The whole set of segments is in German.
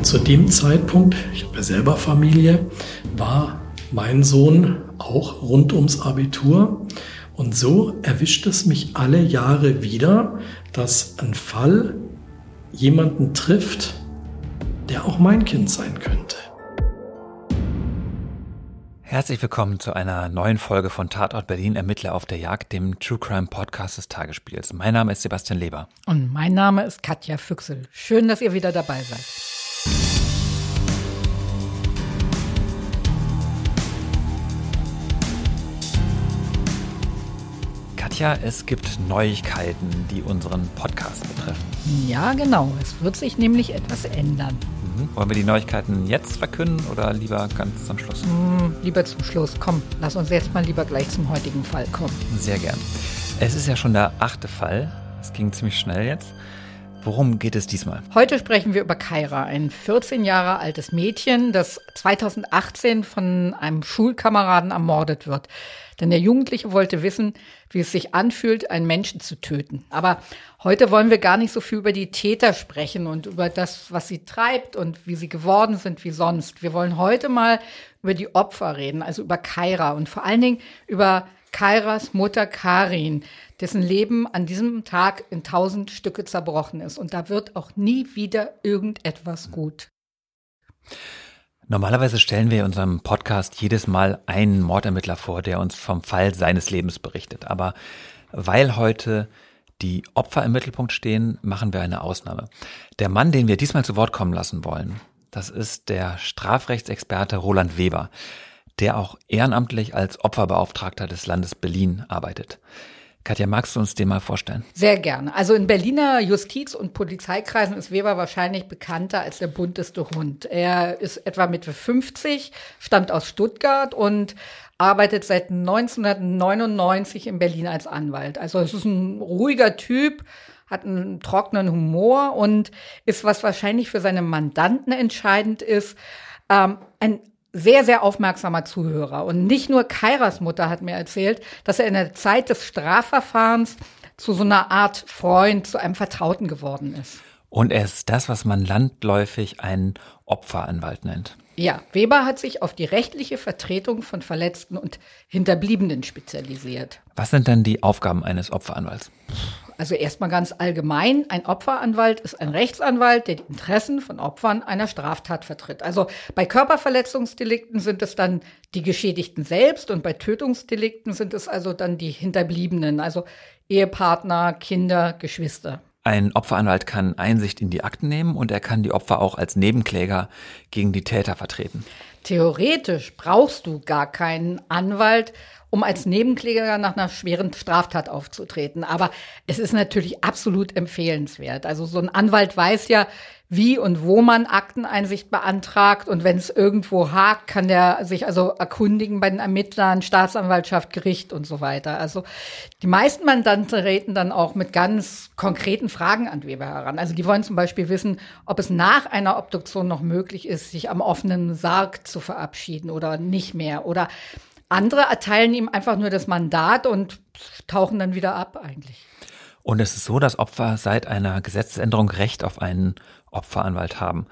Und zu dem Zeitpunkt, ich habe ja selber Familie, war mein Sohn auch rund ums Abitur. Und so erwischt es mich alle Jahre wieder, dass ein Fall jemanden trifft, der auch mein Kind sein könnte. Herzlich willkommen zu einer neuen Folge von Tatort Berlin Ermittler auf der Jagd, dem True Crime Podcast des Tagesspiels. Mein Name ist Sebastian Leber. Und mein Name ist Katja Füchsel. Schön, dass ihr wieder dabei seid. Katja, es gibt Neuigkeiten, die unseren Podcast betreffen. Ja, genau. Es wird sich nämlich etwas ändern. Mhm. Wollen wir die Neuigkeiten jetzt verkünden oder lieber ganz am Schluss? Hm, lieber zum Schluss. Komm, lass uns jetzt mal lieber gleich zum heutigen Fall kommen. Sehr gern. Es ist ja schon der achte Fall. Es ging ziemlich schnell jetzt. Worum geht es diesmal? Heute sprechen wir über Kaira, ein 14 Jahre altes Mädchen, das 2018 von einem Schulkameraden ermordet wird. Denn der Jugendliche wollte wissen, wie es sich anfühlt, einen Menschen zu töten. Aber heute wollen wir gar nicht so viel über die Täter sprechen und über das, was sie treibt und wie sie geworden sind wie sonst. Wir wollen heute mal über die Opfer reden, also über Kaira und vor allen Dingen über Kairas Mutter Karin, dessen Leben an diesem Tag in tausend Stücke zerbrochen ist. Und da wird auch nie wieder irgendetwas gut. Normalerweise stellen wir in unserem Podcast jedes Mal einen Mordermittler vor, der uns vom Fall seines Lebens berichtet. Aber weil heute die Opfer im Mittelpunkt stehen, machen wir eine Ausnahme. Der Mann, den wir diesmal zu Wort kommen lassen wollen, das ist der Strafrechtsexperte Roland Weber der auch ehrenamtlich als Opferbeauftragter des Landes Berlin arbeitet. Katja, magst du uns den mal vorstellen? Sehr gerne. Also in Berliner Justiz- und Polizeikreisen ist Weber wahrscheinlich bekannter als der bunteste Hund. Er ist etwa Mitte 50, stammt aus Stuttgart und arbeitet seit 1999 in Berlin als Anwalt. Also es ist ein ruhiger Typ, hat einen trockenen Humor und ist, was wahrscheinlich für seine Mandanten entscheidend ist, ähm, ein sehr, sehr aufmerksamer Zuhörer. Und nicht nur Kairas Mutter hat mir erzählt, dass er in der Zeit des Strafverfahrens zu so einer Art Freund, zu einem Vertrauten geworden ist. Und er ist das, was man landläufig einen Opferanwalt nennt. Ja, Weber hat sich auf die rechtliche Vertretung von Verletzten und Hinterbliebenen spezialisiert. Was sind denn die Aufgaben eines Opferanwalts? Also erstmal ganz allgemein, ein Opferanwalt ist ein Rechtsanwalt, der die Interessen von Opfern einer Straftat vertritt. Also bei Körperverletzungsdelikten sind es dann die Geschädigten selbst und bei Tötungsdelikten sind es also dann die Hinterbliebenen, also Ehepartner, Kinder, Geschwister. Ein Opferanwalt kann Einsicht in die Akten nehmen und er kann die Opfer auch als Nebenkläger gegen die Täter vertreten. Theoretisch brauchst du gar keinen Anwalt, um als Nebenkläger nach einer schweren Straftat aufzutreten. Aber es ist natürlich absolut empfehlenswert. Also so ein Anwalt weiß ja, wie und wo man Akteneinsicht beantragt. Und wenn es irgendwo hakt, kann der sich also erkundigen bei den Ermittlern, Staatsanwaltschaft, Gericht und so weiter. Also die meisten Mandanten treten dann auch mit ganz konkreten Fragen an Weber heran. Also die wollen zum Beispiel wissen, ob es nach einer Obduktion noch möglich ist, sich am offenen Sarg zu verabschieden oder nicht mehr. Oder andere erteilen ihm einfach nur das Mandat und tauchen dann wieder ab eigentlich. Und es ist so, dass Opfer seit einer Gesetzesänderung Recht auf einen Opferanwalt haben.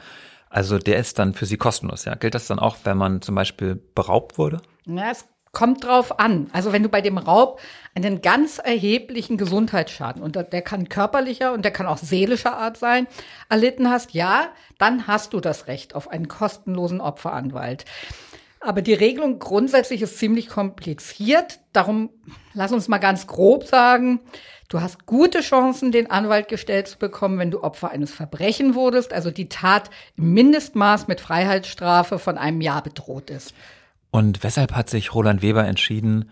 Also der ist dann für sie kostenlos, ja. Gilt das dann auch, wenn man zum Beispiel beraubt wurde? Ja, es kommt drauf an. Also wenn du bei dem Raub einen ganz erheblichen Gesundheitsschaden, und der kann körperlicher und der kann auch seelischer Art sein, erlitten hast, ja, dann hast du das Recht auf einen kostenlosen Opferanwalt. Aber die Regelung grundsätzlich ist ziemlich kompliziert. Darum lass uns mal ganz grob sagen, du hast gute Chancen, den Anwalt gestellt zu bekommen, wenn du Opfer eines Verbrechen wurdest, also die Tat im Mindestmaß mit Freiheitsstrafe von einem Jahr bedroht ist. Und weshalb hat sich Roland Weber entschieden,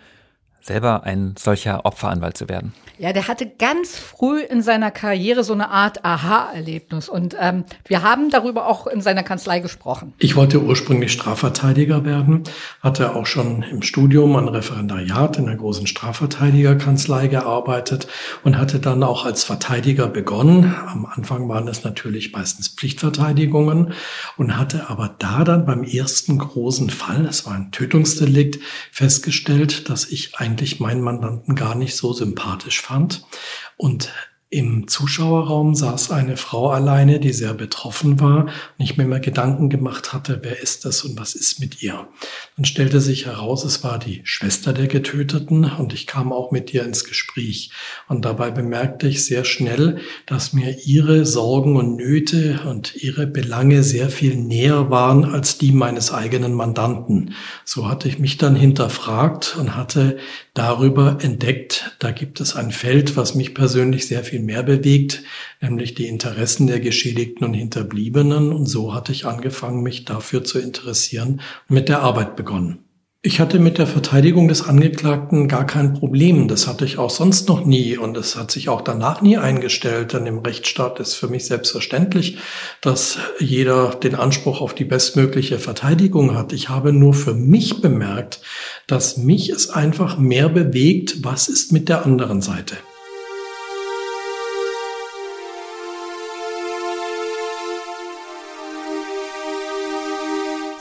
selber ein solcher Opferanwalt zu werden? Ja, der hatte ganz früh in seiner Karriere so eine Art Aha-Erlebnis. Und ähm, wir haben darüber auch in seiner Kanzlei gesprochen. Ich wollte ursprünglich Strafverteidiger werden, hatte auch schon im Studium ein Referendariat in der großen Strafverteidigerkanzlei gearbeitet und hatte dann auch als Verteidiger begonnen. Am Anfang waren es natürlich meistens Pflichtverteidigungen und hatte aber da dann beim ersten großen Fall, es war ein Tötungsdelikt, festgestellt, dass ich ein eigentlich meinen Mandanten gar nicht so sympathisch fand. Und Im Zuschauerraum saß eine Frau alleine, die sehr betroffen war und ich mir immer Gedanken gemacht hatte, wer ist das und was ist mit ihr. Dann stellte sich heraus, es war die Schwester der Getöteten und ich kam auch mit ihr ins Gespräch. Und dabei bemerkte ich sehr schnell, dass mir ihre Sorgen und Nöte und ihre Belange sehr viel näher waren als die meines eigenen Mandanten. So hatte ich mich dann hinterfragt und hatte darüber entdeckt, da gibt es ein Feld, was mich persönlich sehr viel mehr bewegt, nämlich die Interessen der Geschädigten und Hinterbliebenen. Und so hatte ich angefangen, mich dafür zu interessieren und mit der Arbeit begonnen. Ich hatte mit der Verteidigung des Angeklagten gar kein Problem. Das hatte ich auch sonst noch nie und es hat sich auch danach nie eingestellt. Denn im Rechtsstaat ist für mich selbstverständlich, dass jeder den Anspruch auf die bestmögliche Verteidigung hat. Ich habe nur für mich bemerkt, dass mich es einfach mehr bewegt, was ist mit der anderen Seite.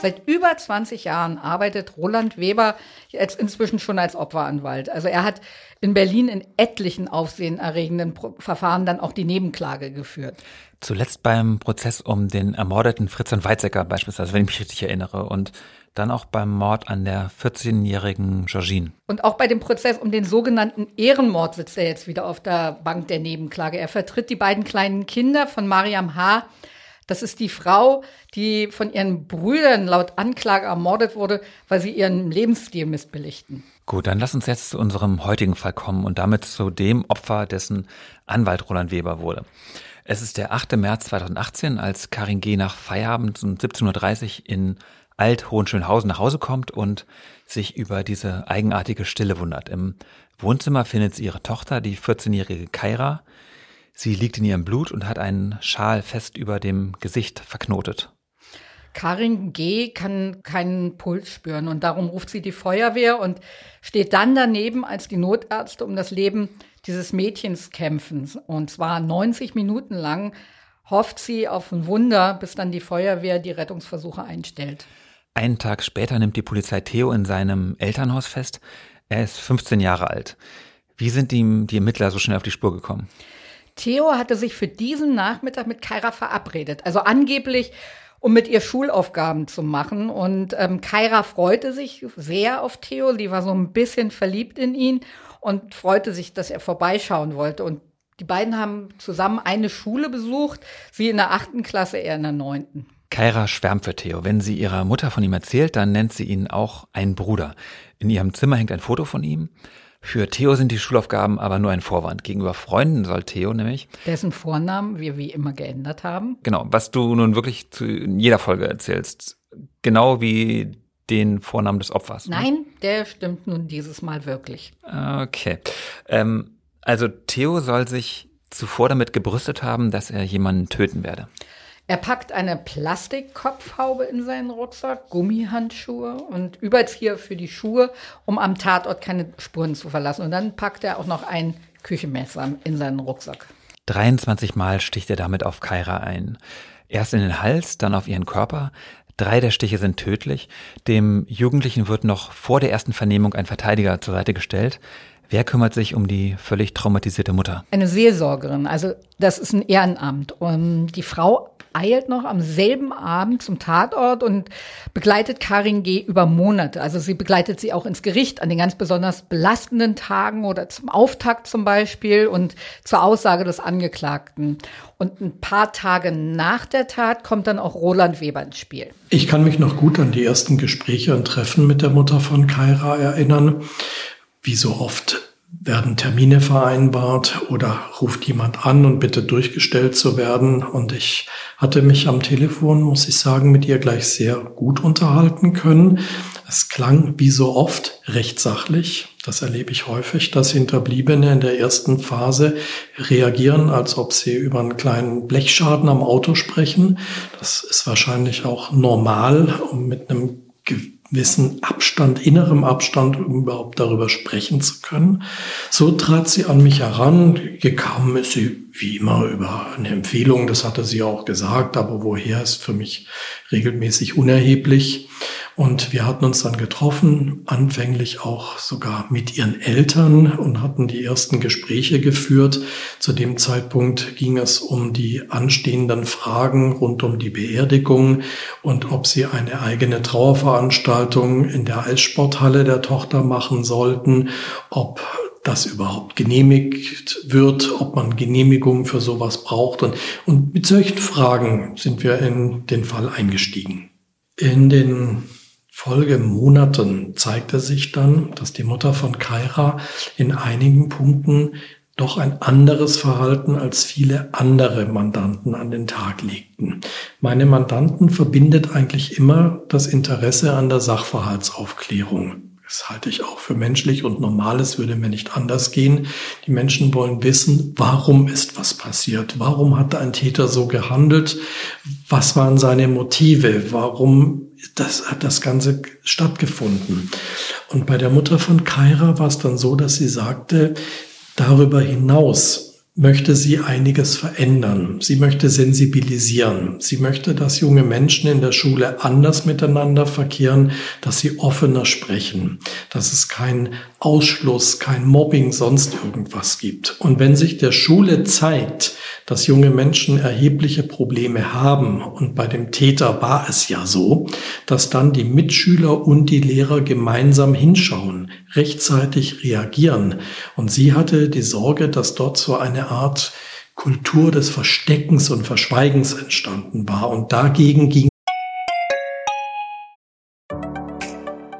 Seit über 20 Jahren arbeitet Roland Weber jetzt inzwischen schon als Opferanwalt. Also er hat in Berlin in etlichen aufsehenerregenden Verfahren dann auch die Nebenklage geführt. Zuletzt beim Prozess um den ermordeten Fritz und Weizsäcker beispielsweise, wenn ich mich richtig erinnere. Und dann auch beim Mord an der 14-jährigen Georgine. Und auch bei dem Prozess um den sogenannten Ehrenmord sitzt er jetzt wieder auf der Bank der Nebenklage. Er vertritt die beiden kleinen Kinder von Mariam H., das ist die Frau, die von ihren Brüdern laut Anklage ermordet wurde, weil sie ihren Lebensstil missbilligten. Gut, dann lass uns jetzt zu unserem heutigen Fall kommen und damit zu dem Opfer, dessen Anwalt Roland Weber wurde. Es ist der 8. März 2018, als Karin G. nach Feierabend um 17.30 Uhr in Alt-Hohenschönhausen nach Hause kommt und sich über diese eigenartige Stille wundert. Im Wohnzimmer findet sie ihre Tochter, die 14-jährige Kaira, Sie liegt in ihrem Blut und hat einen Schal fest über dem Gesicht verknotet. Karin G. kann keinen Puls spüren und darum ruft sie die Feuerwehr und steht dann daneben, als die Notärzte um das Leben dieses Mädchens kämpfen. Und zwar 90 Minuten lang hofft sie auf ein Wunder, bis dann die Feuerwehr die Rettungsversuche einstellt. Einen Tag später nimmt die Polizei Theo in seinem Elternhaus fest. Er ist 15 Jahre alt. Wie sind ihm die Ermittler so schnell auf die Spur gekommen? Theo hatte sich für diesen Nachmittag mit Kaira verabredet. Also angeblich, um mit ihr Schulaufgaben zu machen. Und ähm, Kaira freute sich sehr auf Theo. Die war so ein bisschen verliebt in ihn und freute sich, dass er vorbeischauen wollte. Und die beiden haben zusammen eine Schule besucht, sie in der achten Klasse, er in der neunten. Kaira schwärmt für Theo. Wenn sie ihrer Mutter von ihm erzählt, dann nennt sie ihn auch einen Bruder. In ihrem Zimmer hängt ein Foto von ihm. Für Theo sind die Schulaufgaben aber nur ein Vorwand. Gegenüber Freunden soll Theo nämlich. Dessen Vornamen wir wie immer geändert haben. Genau, was du nun wirklich zu jeder Folge erzählst. Genau wie den Vornamen des Opfers. Ne? Nein, der stimmt nun dieses Mal wirklich. Okay. Ähm, also Theo soll sich zuvor damit gebrüstet haben, dass er jemanden töten werde. Er packt eine Plastikkopfhaube in seinen Rucksack, Gummihandschuhe und Überzieher für die Schuhe, um am Tatort keine Spuren zu verlassen. Und dann packt er auch noch ein Küchenmesser in seinen Rucksack. 23 Mal sticht er damit auf Kaira ein. Erst in den Hals, dann auf ihren Körper. Drei der Stiche sind tödlich. Dem Jugendlichen wird noch vor der ersten Vernehmung ein Verteidiger zur Seite gestellt. Wer kümmert sich um die völlig traumatisierte Mutter? Eine Seelsorgerin. Also das ist ein Ehrenamt. Und die Frau eilt noch am selben Abend zum Tatort und begleitet Karin G. über Monate. Also sie begleitet sie auch ins Gericht an den ganz besonders belastenden Tagen oder zum Auftakt zum Beispiel und zur Aussage des Angeklagten. Und ein paar Tage nach der Tat kommt dann auch Roland Weber ins Spiel. Ich kann mich noch gut an die ersten Gespräche und Treffen mit der Mutter von Kaira erinnern. Wie so oft werden Termine vereinbart oder ruft jemand an und bittet durchgestellt zu werden. Und ich hatte mich am Telefon, muss ich sagen, mit ihr gleich sehr gut unterhalten können. Es klang wie so oft recht sachlich. Das erlebe ich häufig, dass Hinterbliebene in der ersten Phase reagieren, als ob sie über einen kleinen Blechschaden am Auto sprechen. Das ist wahrscheinlich auch normal, um mit einem gewissen Abstand, innerem Abstand, um überhaupt darüber sprechen zu können. So trat sie an mich heran. Gekommen ist sie wie immer über eine Empfehlung, das hatte sie auch gesagt, aber woher ist für mich regelmäßig unerheblich. Und wir hatten uns dann getroffen, anfänglich auch sogar mit ihren Eltern und hatten die ersten Gespräche geführt. Zu dem Zeitpunkt ging es um die anstehenden Fragen rund um die Beerdigung und ob sie eine eigene Trauerveranstaltung in der Eissporthalle der Tochter machen sollten, ob das überhaupt genehmigt wird, ob man Genehmigungen für sowas braucht. Und, und mit solchen Fragen sind wir in den Fall eingestiegen. In den Folgemonaten zeigte sich dann, dass die Mutter von Kaira in einigen Punkten doch ein anderes Verhalten als viele andere Mandanten an den Tag legten. Meine Mandanten verbindet eigentlich immer das Interesse an der Sachverhaltsaufklärung. Das halte ich auch für menschlich und normal. Es würde mir nicht anders gehen. Die Menschen wollen wissen, warum ist was passiert? Warum hat ein Täter so gehandelt? Was waren seine Motive? Warum das, hat das Ganze stattgefunden? Und bei der Mutter von Kaira war es dann so, dass sie sagte, darüber hinaus möchte sie einiges verändern. Sie möchte sensibilisieren. Sie möchte, dass junge Menschen in der Schule anders miteinander verkehren, dass sie offener sprechen, dass es kein Ausschluss, kein Mobbing, sonst irgendwas gibt. Und wenn sich der Schule zeigt, dass junge Menschen erhebliche Probleme haben, und bei dem Täter war es ja so, dass dann die Mitschüler und die Lehrer gemeinsam hinschauen, rechtzeitig reagieren. Und sie hatte die Sorge, dass dort so eine Art Kultur des Versteckens und Verschweigens entstanden war. Und dagegen ging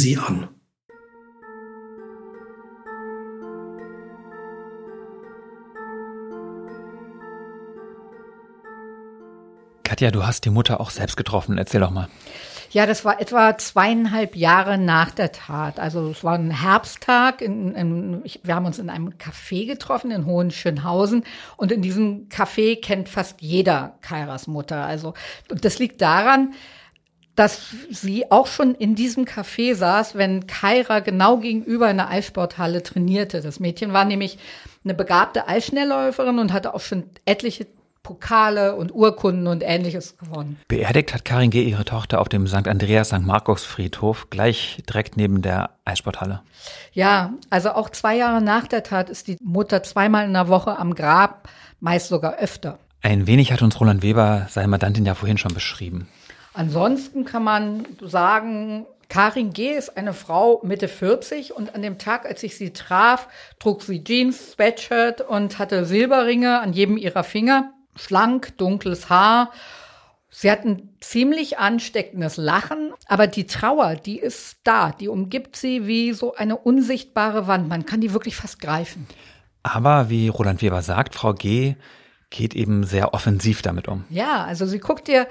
Sie an. Katja, du hast die Mutter auch selbst getroffen. Erzähl doch mal. Ja, das war etwa zweieinhalb Jahre nach der Tat. Also es war ein Herbsttag. In, in, ich, wir haben uns in einem Café getroffen in Hohenschönhausen. Und in diesem Café kennt fast jeder Kairas Mutter. Also das liegt daran, dass sie auch schon in diesem Café saß, wenn Kaira genau gegenüber in der Eissporthalle trainierte. Das Mädchen war nämlich eine begabte Eisschnellläuferin und hatte auch schon etliche Pokale und Urkunden und ähnliches gewonnen. Beerdigt hat Karin G. ihre Tochter auf dem St. Andreas St. Markus Friedhof, gleich direkt neben der Eissporthalle. Ja, also auch zwei Jahre nach der Tat ist die Mutter zweimal in der Woche am Grab, meist sogar öfter. Ein wenig hat uns Roland Weber, seine Mandantin, ja vorhin schon beschrieben. Ansonsten kann man sagen, Karin G. ist eine Frau Mitte 40 und an dem Tag, als ich sie traf, trug sie Jeans, Sweatshirt und hatte Silberringe an jedem ihrer Finger. Schlank, dunkles Haar. Sie hat ein ziemlich ansteckendes Lachen, aber die Trauer, die ist da, die umgibt sie wie so eine unsichtbare Wand. Man kann die wirklich fast greifen. Aber wie Roland Weber sagt, Frau G. geht eben sehr offensiv damit um. Ja, also sie guckt dir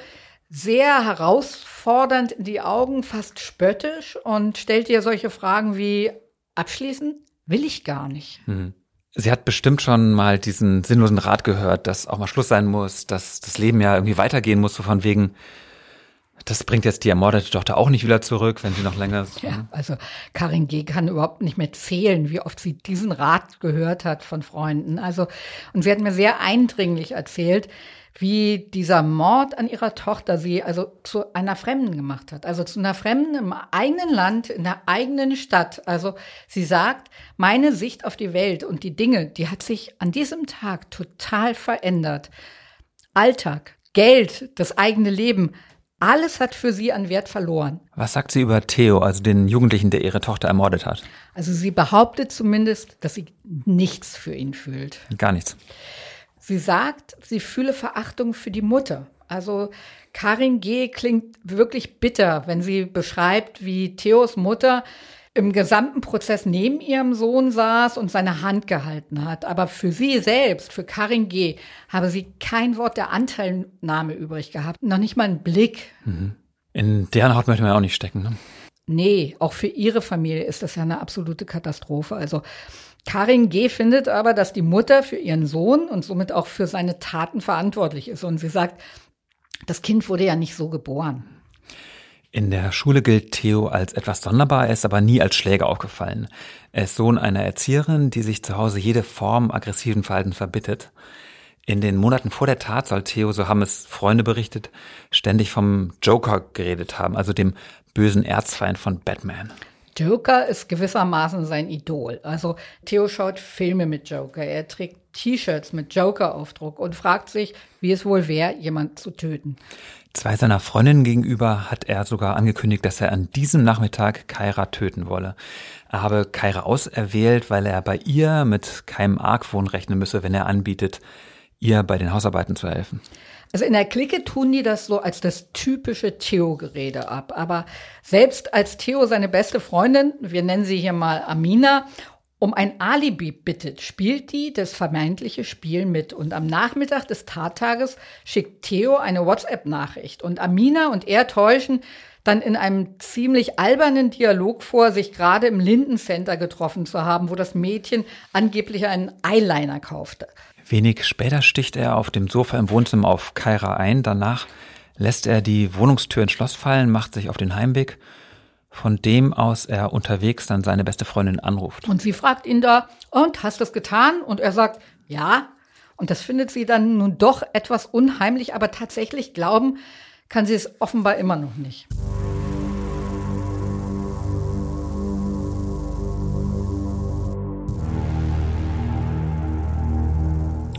sehr herausfordernd in die Augen, fast spöttisch und stellt dir solche Fragen wie abschließen will ich gar nicht. Mhm. Sie hat bestimmt schon mal diesen sinnlosen Rat gehört, dass auch mal Schluss sein muss, dass das Leben ja irgendwie weitergehen muss, so von wegen, das bringt jetzt die ermordete Tochter auch nicht wieder zurück, wenn sie noch länger. Ja, also Karin G. kann überhaupt nicht mehr zählen, wie oft sie diesen Rat gehört hat von Freunden. Also, und sie hat mir sehr eindringlich erzählt, wie dieser Mord an ihrer Tochter sie also zu einer Fremden gemacht hat. Also zu einer Fremden im eigenen Land, in der eigenen Stadt. Also sie sagt, meine Sicht auf die Welt und die Dinge, die hat sich an diesem Tag total verändert. Alltag, Geld, das eigene Leben, alles hat für sie an Wert verloren. Was sagt sie über Theo, also den Jugendlichen, der ihre Tochter ermordet hat? Also sie behauptet zumindest, dass sie nichts für ihn fühlt. Gar nichts. Sie sagt, sie fühle Verachtung für die Mutter. Also Karin G. klingt wirklich bitter, wenn sie beschreibt, wie Theos Mutter im gesamten Prozess neben ihrem Sohn saß und seine Hand gehalten hat. Aber für sie selbst, für Karin G., habe sie kein Wort der Anteilnahme übrig gehabt. Noch nicht mal einen Blick. Mhm. In deren Haut möchte man ja auch nicht stecken. Ne? Nee, auch für ihre Familie ist das ja eine absolute Katastrophe. Also Karin G. findet aber, dass die Mutter für ihren Sohn und somit auch für seine Taten verantwortlich ist. Und sie sagt, das Kind wurde ja nicht so geboren. In der Schule gilt Theo als etwas sonderbar, er ist aber nie als Schläger aufgefallen. Er ist Sohn einer Erzieherin, die sich zu Hause jede Form aggressiven Verhalten verbittet. In den Monaten vor der Tat soll Theo, so haben es Freunde berichtet, ständig vom Joker geredet haben, also dem bösen Erzfeind von Batman. Joker ist gewissermaßen sein Idol. Also Theo schaut Filme mit Joker, er trägt T-Shirts mit Joker-Aufdruck und fragt sich, wie es wohl wäre, jemand zu töten. Zwei seiner Freundinnen gegenüber hat er sogar angekündigt, dass er an diesem Nachmittag Kaira töten wolle. Er habe Kaira auserwählt, weil er bei ihr mit keinem Argwohn rechnen müsse, wenn er anbietet, ihr bei den Hausarbeiten zu helfen. Also in der Clique tun die das so als das typische Theo-Gerede ab. Aber selbst als Theo seine beste Freundin, wir nennen sie hier mal Amina, um ein Alibi bittet, spielt die das vermeintliche Spiel mit. Und am Nachmittag des Tattages schickt Theo eine WhatsApp-Nachricht. Und Amina und er täuschen dann in einem ziemlich albernen Dialog vor, sich gerade im Linden Center getroffen zu haben, wo das Mädchen angeblich einen Eyeliner kaufte. Wenig später sticht er auf dem Sofa im Wohnzimmer auf Kaira ein. Danach lässt er die Wohnungstür ins Schloss fallen, macht sich auf den Heimweg, von dem aus er unterwegs dann seine beste Freundin anruft. Und sie fragt ihn da, und hast du es getan? Und er sagt, ja. Und das findet sie dann nun doch etwas unheimlich, aber tatsächlich glauben kann sie es offenbar immer noch nicht.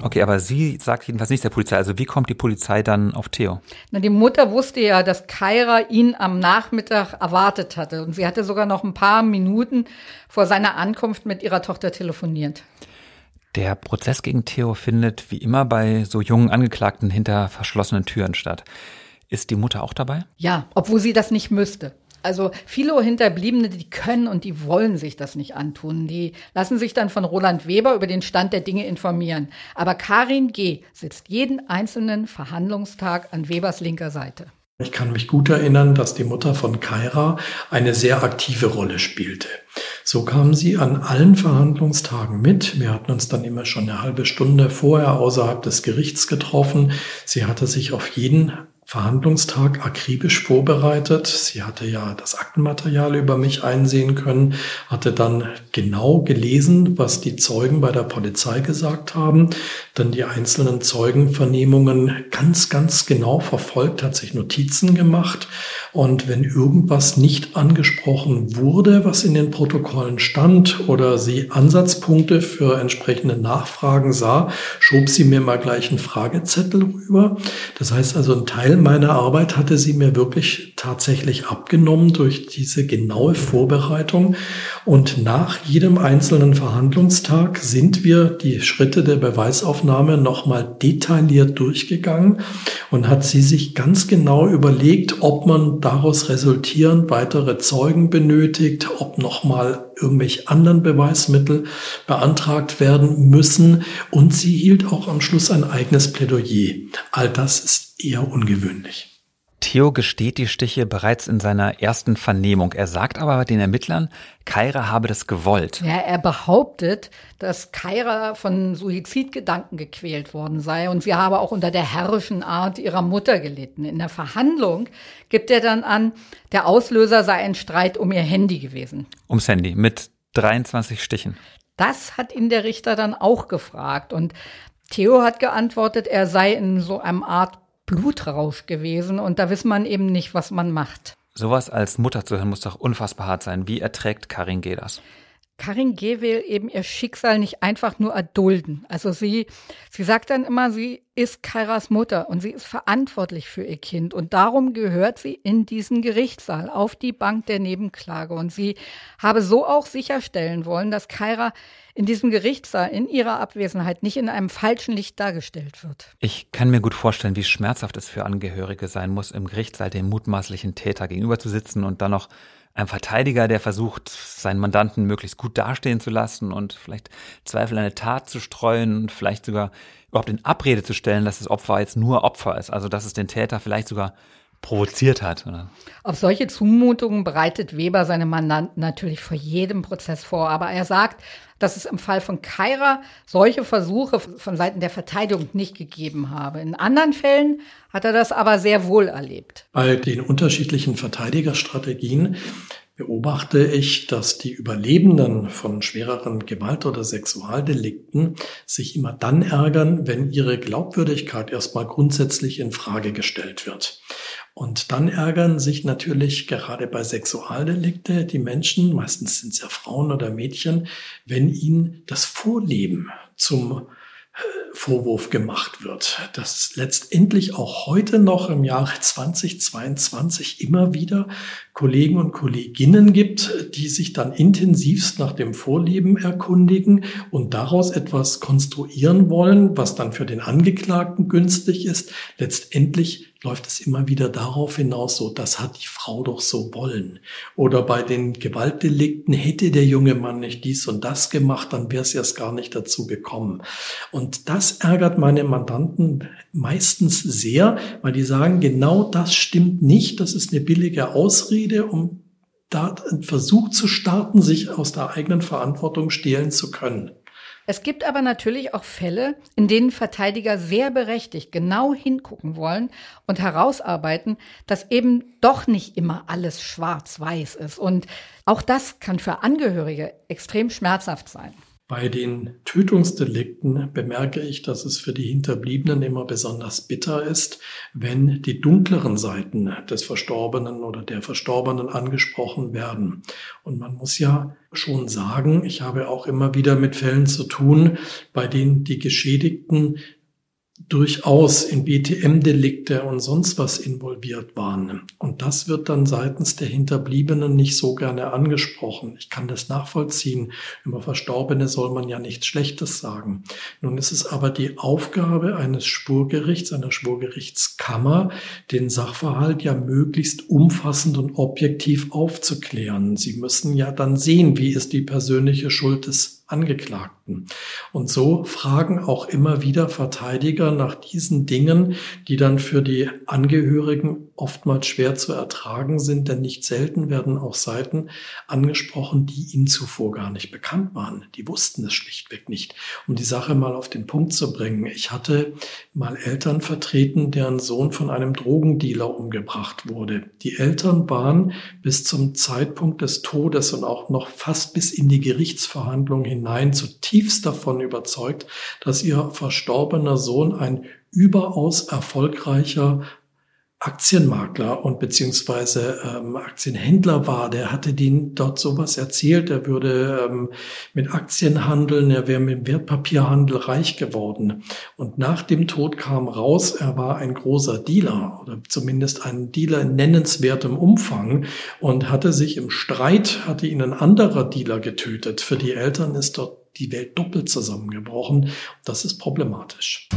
Okay, aber sie sagt jedenfalls nicht der Polizei. Also wie kommt die Polizei dann auf Theo? Na, die Mutter wusste ja, dass Kaira ihn am Nachmittag erwartet hatte. Und sie hatte sogar noch ein paar Minuten vor seiner Ankunft mit ihrer Tochter telefoniert. Der Prozess gegen Theo findet wie immer bei so jungen Angeklagten hinter verschlossenen Türen statt. Ist die Mutter auch dabei? Ja, obwohl sie das nicht müsste. Also viele Hinterbliebene, die können und die wollen sich das nicht antun. Die lassen sich dann von Roland Weber über den Stand der Dinge informieren. Aber Karin G. sitzt jeden einzelnen Verhandlungstag an Webers linker Seite. Ich kann mich gut erinnern, dass die Mutter von Kaira eine sehr aktive Rolle spielte. So kam sie an allen Verhandlungstagen mit. Wir hatten uns dann immer schon eine halbe Stunde vorher außerhalb des Gerichts getroffen. Sie hatte sich auf jeden Verhandlungstag akribisch vorbereitet. Sie hatte ja das Aktenmaterial über mich einsehen können, hatte dann genau gelesen, was die Zeugen bei der Polizei gesagt haben, dann die einzelnen Zeugenvernehmungen ganz, ganz genau verfolgt, hat sich Notizen gemacht und wenn irgendwas nicht angesprochen wurde, was in den Protokollen stand oder sie Ansatzpunkte für entsprechende Nachfragen sah, schob sie mir mal gleich einen Fragezettel rüber. Das heißt also, ein Teil meiner Arbeit hatte sie mir wirklich tatsächlich abgenommen durch diese genaue Vorbereitung. Und nach jedem einzelnen Verhandlungstag sind wir die Schritte der Beweisaufnahme nochmal detailliert durchgegangen und hat sie sich ganz genau überlegt, ob man daraus resultierend weitere Zeugen benötigt, ob nochmal irgendwelche anderen Beweismittel beantragt werden müssen. Und sie hielt auch am Schluss ein eigenes Plädoyer. All das ist eher ungewöhnlich. Theo gesteht die Stiche bereits in seiner ersten Vernehmung. Er sagt aber den Ermittlern, Kaira habe das gewollt. Ja, er behauptet, dass Kaira von Suizidgedanken gequält worden sei und sie habe auch unter der herrischen Art ihrer Mutter gelitten. In der Verhandlung gibt er dann an, der Auslöser sei ein Streit um ihr Handy gewesen. Ums Handy mit 23 Stichen. Das hat ihn der Richter dann auch gefragt und Theo hat geantwortet, er sei in so einem Art Blutrausch gewesen und da weiß man eben nicht, was man macht. Sowas als Mutter zu hören muss doch unfassbar hart sein. Wie erträgt Karin G. das? Karin G. will eben ihr Schicksal nicht einfach nur erdulden. Also sie, sie sagt dann immer, sie ist Kairas Mutter und sie ist verantwortlich für ihr Kind und darum gehört sie in diesen Gerichtssaal auf die Bank der Nebenklage und sie habe so auch sicherstellen wollen, dass Kaira in diesem Gerichtssaal in ihrer Abwesenheit nicht in einem falschen Licht dargestellt wird. Ich kann mir gut vorstellen, wie schmerzhaft es für Angehörige sein muss, im Gerichtssaal dem mutmaßlichen Täter gegenüber zu sitzen und dann noch ein Verteidiger, der versucht, seinen Mandanten möglichst gut dastehen zu lassen und vielleicht Zweifel an eine Tat zu streuen und vielleicht sogar überhaupt in Abrede zu stellen, dass das Opfer jetzt nur Opfer ist. Also dass es den Täter vielleicht sogar provoziert hat. Oder? Auf solche Zumutungen bereitet Weber seine Mandanten natürlich vor jedem Prozess vor. Aber er sagt, dass es im Fall von Kaira solche Versuche von Seiten der Verteidigung nicht gegeben habe. In anderen Fällen hat er das aber sehr wohl erlebt. Bei den unterschiedlichen Verteidigerstrategien beobachte ich, dass die Überlebenden von schwereren Gewalt- oder Sexualdelikten sich immer dann ärgern, wenn ihre Glaubwürdigkeit erstmal grundsätzlich in Frage gestellt wird. Und dann ärgern sich natürlich gerade bei Sexualdelikte die Menschen, meistens sind es ja Frauen oder Mädchen, wenn ihnen das Vorleben zum Vorwurf gemacht wird, dass letztendlich auch heute noch im Jahre 2022 immer wieder Kollegen und Kolleginnen gibt, die sich dann intensivst nach dem Vorleben erkundigen und daraus etwas konstruieren wollen, was dann für den Angeklagten günstig ist. Letztendlich läuft es immer wieder darauf hinaus, so, das hat die Frau doch so wollen. Oder bei den Gewaltdelikten hätte der junge Mann nicht dies und das gemacht, dann wäre es erst gar nicht dazu gekommen. Und das ärgert meine Mandanten meistens sehr, weil die sagen, genau das stimmt nicht, das ist eine billige Ausrede, um da einen Versuch zu starten, sich aus der eigenen Verantwortung stehlen zu können. Es gibt aber natürlich auch Fälle, in denen Verteidiger sehr berechtigt genau hingucken wollen und herausarbeiten, dass eben doch nicht immer alles schwarz-weiß ist. Und auch das kann für Angehörige extrem schmerzhaft sein. Bei den Tötungsdelikten bemerke ich, dass es für die Hinterbliebenen immer besonders bitter ist, wenn die dunkleren Seiten des Verstorbenen oder der Verstorbenen angesprochen werden. Und man muss ja schon sagen, ich habe auch immer wieder mit Fällen zu tun, bei denen die Geschädigten durchaus in BTM-Delikte und sonst was involviert waren. Und das wird dann seitens der Hinterbliebenen nicht so gerne angesprochen. Ich kann das nachvollziehen. Über Verstorbene soll man ja nichts Schlechtes sagen. Nun ist es aber die Aufgabe eines Spurgerichts, einer Spurgerichtskammer, den Sachverhalt ja möglichst umfassend und objektiv aufzuklären. Sie müssen ja dann sehen, wie ist die persönliche Schuld des Angeklagten. Und so fragen auch immer wieder Verteidiger nach diesen Dingen, die dann für die Angehörigen oftmals schwer zu ertragen sind, denn nicht selten werden auch Seiten angesprochen, die ihnen zuvor gar nicht bekannt waren. Die wussten es schlichtweg nicht. Um die Sache mal auf den Punkt zu bringen. Ich hatte mal Eltern vertreten, deren Sohn von einem Drogendealer umgebracht wurde. Die Eltern waren bis zum Zeitpunkt des Todes und auch noch fast bis in die Gerichtsverhandlung hinein zutiefst davon überzeugt, dass ihr verstorbener Sohn ein überaus erfolgreicher Aktienmakler und beziehungsweise ähm, Aktienhändler war, der hatte denen dort sowas erzählt, er würde ähm, mit Aktien handeln, er wäre mit Wertpapierhandel reich geworden. Und nach dem Tod kam raus, er war ein großer Dealer oder zumindest ein Dealer in nennenswertem Umfang und hatte sich im Streit, hatte ihn ein anderer Dealer getötet. Für die Eltern ist dort die Welt doppelt zusammengebrochen. Das ist problematisch.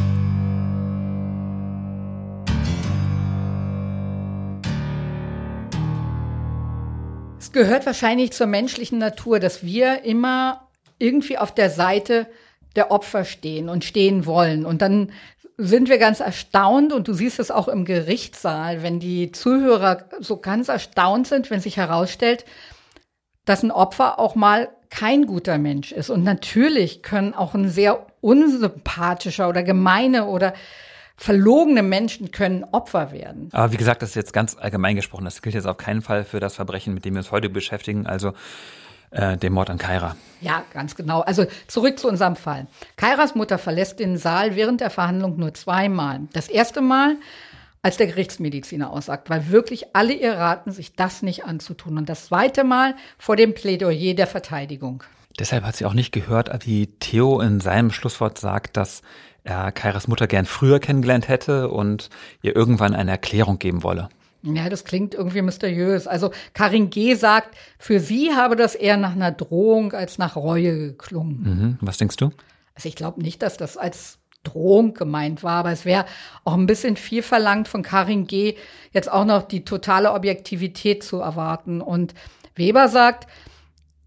Gehört wahrscheinlich zur menschlichen Natur, dass wir immer irgendwie auf der Seite der Opfer stehen und stehen wollen. Und dann sind wir ganz erstaunt und du siehst es auch im Gerichtssaal, wenn die Zuhörer so ganz erstaunt sind, wenn sich herausstellt, dass ein Opfer auch mal kein guter Mensch ist. Und natürlich können auch ein sehr unsympathischer oder gemeine oder verlogene Menschen können Opfer werden. Aber wie gesagt, das ist jetzt ganz allgemein gesprochen. Das gilt jetzt auf keinen Fall für das Verbrechen, mit dem wir uns heute beschäftigen, also äh, dem Mord an Kaira. Ja, ganz genau. Also zurück zu unserem Fall. Kairas Mutter verlässt den Saal während der Verhandlung nur zweimal. Das erste Mal, als der Gerichtsmediziner aussagt, weil wirklich alle ihr raten, sich das nicht anzutun. Und das zweite Mal vor dem Plädoyer der Verteidigung. Deshalb hat sie auch nicht gehört, wie Theo in seinem Schlusswort sagt, dass er Kairas Mutter gern früher kennengelernt hätte und ihr irgendwann eine Erklärung geben wolle. Ja, das klingt irgendwie mysteriös. Also Karin G. sagt, für sie habe das eher nach einer Drohung als nach Reue geklungen. Mhm. Was denkst du? Also ich glaube nicht, dass das als Drohung gemeint war, aber es wäre auch ein bisschen viel verlangt von Karin G. jetzt auch noch die totale Objektivität zu erwarten. Und Weber sagt,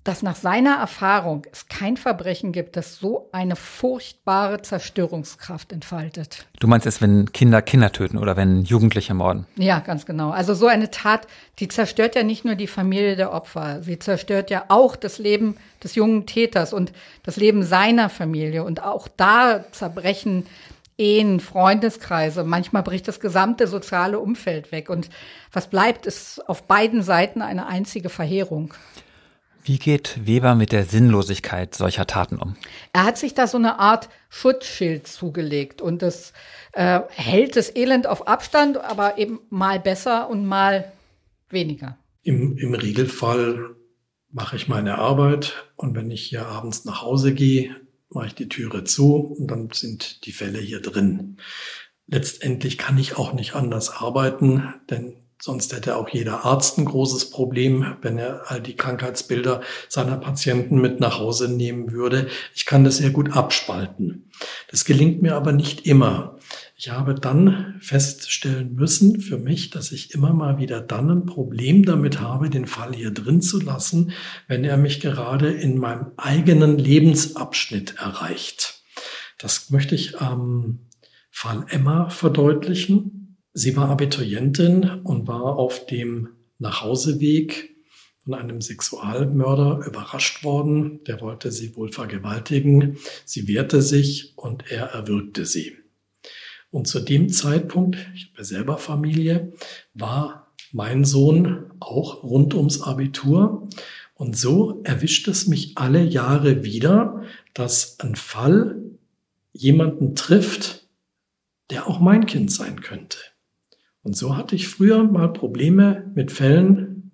dass nach seiner Erfahrung es kein Verbrechen gibt, das so eine furchtbare Zerstörungskraft entfaltet. Du meinst es, wenn Kinder Kinder töten oder wenn Jugendliche morden? Ja, ganz genau. Also so eine Tat, die zerstört ja nicht nur die Familie der Opfer, sie zerstört ja auch das Leben des jungen Täters und das Leben seiner Familie. Und auch da zerbrechen Ehen, Freundeskreise. Manchmal bricht das gesamte soziale Umfeld weg. Und was bleibt, ist auf beiden Seiten eine einzige Verheerung. Wie geht Weber mit der Sinnlosigkeit solcher Taten um? Er hat sich da so eine Art Schutzschild zugelegt und das äh, hält das Elend auf Abstand, aber eben mal besser und mal weniger. Im, im Regelfall mache ich meine Arbeit und wenn ich hier abends nach Hause gehe, mache ich die Türe zu und dann sind die Fälle hier drin. Letztendlich kann ich auch nicht anders arbeiten, denn Sonst hätte auch jeder Arzt ein großes Problem, wenn er all die Krankheitsbilder seiner Patienten mit nach Hause nehmen würde. Ich kann das sehr gut abspalten. Das gelingt mir aber nicht immer. Ich habe dann feststellen müssen für mich, dass ich immer mal wieder dann ein Problem damit habe, den Fall hier drin zu lassen, wenn er mich gerade in meinem eigenen Lebensabschnitt erreicht. Das möchte ich am Fall Emma verdeutlichen. Sie war Abiturientin und war auf dem Nachhauseweg von einem Sexualmörder überrascht worden. Der wollte sie wohl vergewaltigen. Sie wehrte sich und er erwürgte sie. Und zu dem Zeitpunkt, ich habe selber Familie, war mein Sohn auch rund ums Abitur. Und so erwischt es mich alle Jahre wieder, dass ein Fall jemanden trifft, der auch mein Kind sein könnte. Und so hatte ich früher mal Probleme mit Fällen,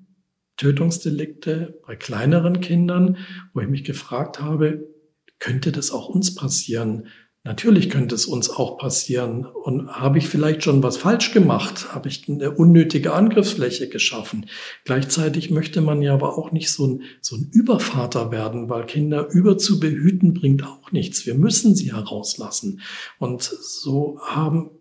Tötungsdelikte bei kleineren Kindern, wo ich mich gefragt habe, könnte das auch uns passieren? Natürlich könnte es uns auch passieren. Und habe ich vielleicht schon was falsch gemacht? Habe ich eine unnötige Angriffsfläche geschaffen? Gleichzeitig möchte man ja aber auch nicht so ein, so ein Übervater werden, weil Kinder überzubehüten bringt auch nichts. Wir müssen sie herauslassen. Und so haben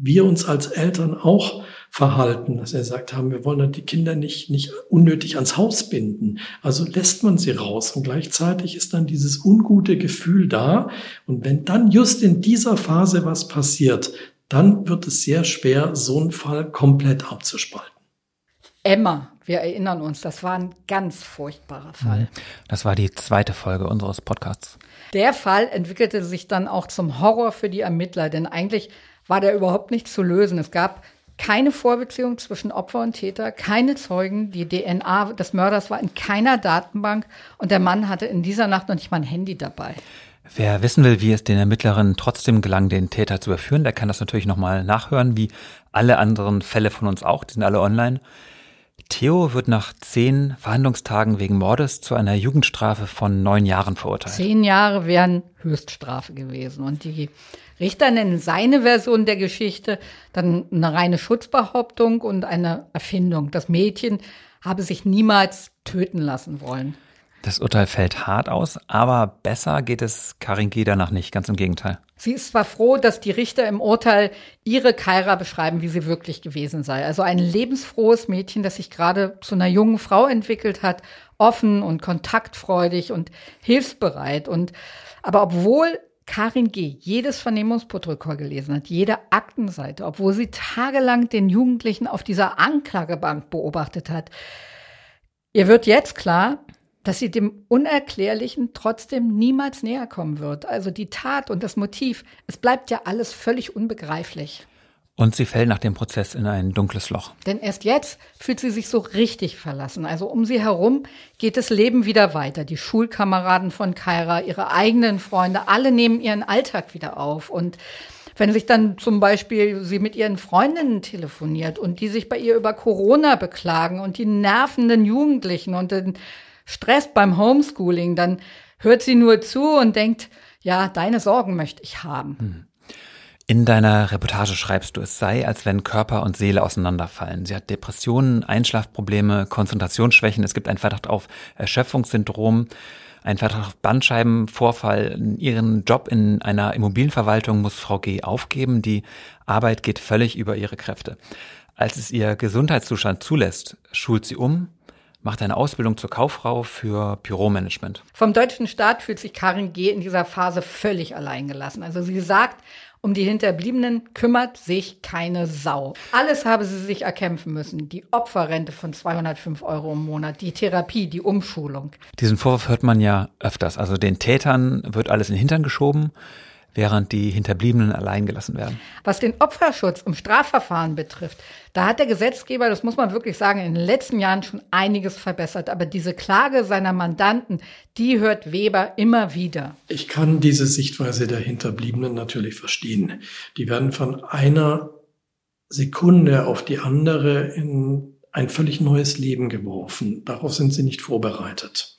wir uns als Eltern auch verhalten, dass wir gesagt haben, wir wollen die Kinder nicht, nicht unnötig ans Haus binden. Also lässt man sie raus und gleichzeitig ist dann dieses ungute Gefühl da. Und wenn dann just in dieser Phase was passiert, dann wird es sehr schwer, so einen Fall komplett abzuspalten. Emma, wir erinnern uns, das war ein ganz furchtbarer Fall. Mhm. Das war die zweite Folge unseres Podcasts. Der Fall entwickelte sich dann auch zum Horror für die Ermittler, denn eigentlich war der überhaupt nicht zu lösen. Es gab keine Vorbeziehung zwischen Opfer und Täter, keine Zeugen. Die DNA des Mörders war in keiner Datenbank und der Mann hatte in dieser Nacht noch nicht mal ein Handy dabei. Wer wissen will, wie es den Ermittlerinnen trotzdem gelang, den Täter zu überführen, der kann das natürlich nochmal nachhören, wie alle anderen Fälle von uns auch. Die sind alle online. Theo wird nach zehn Verhandlungstagen wegen Mordes zu einer Jugendstrafe von neun Jahren verurteilt. Zehn Jahre wären Höchststrafe gewesen. Und die Richter nennen seine Version der Geschichte dann eine reine Schutzbehauptung und eine Erfindung. Das Mädchen habe sich niemals töten lassen wollen. Das Urteil fällt hart aus, aber besser geht es Karin G. danach nicht, ganz im Gegenteil. Sie ist zwar froh, dass die Richter im Urteil ihre Kaira beschreiben, wie sie wirklich gewesen sei. Also ein lebensfrohes Mädchen, das sich gerade zu einer jungen Frau entwickelt hat, offen und kontaktfreudig und hilfsbereit. Und aber obwohl Karin G. jedes Vernehmungsprotokoll gelesen hat, jede Aktenseite, obwohl sie tagelang den Jugendlichen auf dieser Anklagebank beobachtet hat. Ihr wird jetzt klar, dass sie dem Unerklärlichen trotzdem niemals näher kommen wird. Also die Tat und das Motiv, es bleibt ja alles völlig unbegreiflich. Und sie fällt nach dem Prozess in ein dunkles Loch. Denn erst jetzt fühlt sie sich so richtig verlassen. Also um sie herum geht das Leben wieder weiter. Die Schulkameraden von Kaira, ihre eigenen Freunde, alle nehmen ihren Alltag wieder auf. Und wenn sich dann zum Beispiel sie mit ihren Freundinnen telefoniert und die sich bei ihr über Corona beklagen und die nervenden Jugendlichen und den Stress beim Homeschooling, dann hört sie nur zu und denkt, ja, deine Sorgen möchte ich haben. Hm. In deiner Reportage schreibst du, es sei, als wenn Körper und Seele auseinanderfallen. Sie hat Depressionen, Einschlafprobleme, Konzentrationsschwächen. Es gibt einen Verdacht auf Erschöpfungssyndrom, einen Verdacht auf Bandscheibenvorfall. Ihren Job in einer Immobilienverwaltung muss Frau G. aufgeben. Die Arbeit geht völlig über ihre Kräfte. Als es ihr Gesundheitszustand zulässt, schult sie um, macht eine Ausbildung zur Kauffrau für Büromanagement. Vom deutschen Staat fühlt sich Karin G. in dieser Phase völlig alleingelassen. Also sie sagt, um die Hinterbliebenen kümmert sich keine Sau. Alles habe sie sich erkämpfen müssen. Die Opferrente von 205 Euro im Monat, die Therapie, die Umschulung. Diesen Vorwurf hört man ja öfters. Also den Tätern wird alles in den Hintern geschoben während die Hinterbliebenen allein gelassen werden. Was den Opferschutz im Strafverfahren betrifft, da hat der Gesetzgeber, das muss man wirklich sagen, in den letzten Jahren schon einiges verbessert. Aber diese Klage seiner Mandanten, die hört Weber immer wieder. Ich kann diese Sichtweise der Hinterbliebenen natürlich verstehen. Die werden von einer Sekunde auf die andere in ein völlig neues Leben geworfen. Darauf sind sie nicht vorbereitet.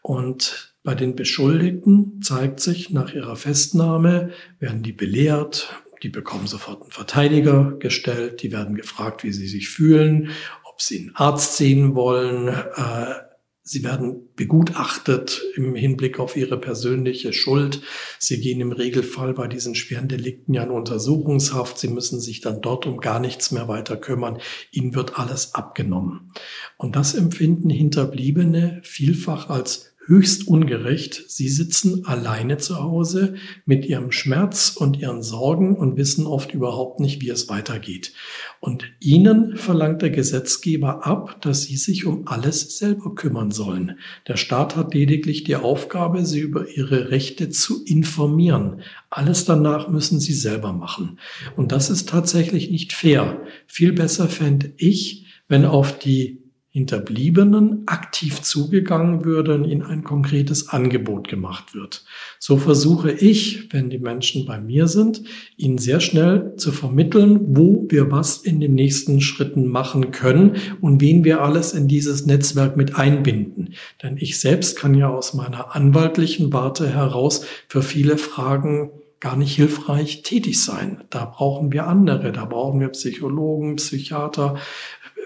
Und bei den Beschuldigten zeigt sich nach ihrer Festnahme, werden die belehrt, die bekommen sofort einen Verteidiger gestellt, die werden gefragt, wie sie sich fühlen, ob sie einen Arzt sehen wollen. Äh, sie werden begutachtet im Hinblick auf ihre persönliche Schuld. Sie gehen im Regelfall bei diesen schweren Delikten ja in Untersuchungshaft. Sie müssen sich dann dort um gar nichts mehr weiter kümmern. Ihnen wird alles abgenommen. Und das empfinden Hinterbliebene vielfach als höchst ungerecht. Sie sitzen alleine zu Hause mit ihrem Schmerz und ihren Sorgen und wissen oft überhaupt nicht, wie es weitergeht. Und ihnen verlangt der Gesetzgeber ab, dass sie sich um alles selber kümmern sollen. Der Staat hat lediglich die Aufgabe, sie über ihre Rechte zu informieren. Alles danach müssen sie selber machen. Und das ist tatsächlich nicht fair. Viel besser fände ich, wenn auf die Hinterbliebenen aktiv zugegangen würde und ihnen ein konkretes Angebot gemacht wird. So versuche ich, wenn die Menschen bei mir sind, ihnen sehr schnell zu vermitteln, wo wir was in den nächsten Schritten machen können und wen wir alles in dieses Netzwerk mit einbinden. Denn ich selbst kann ja aus meiner anwaltlichen Warte heraus für viele Fragen gar nicht hilfreich tätig sein. Da brauchen wir andere, da brauchen wir Psychologen, Psychiater,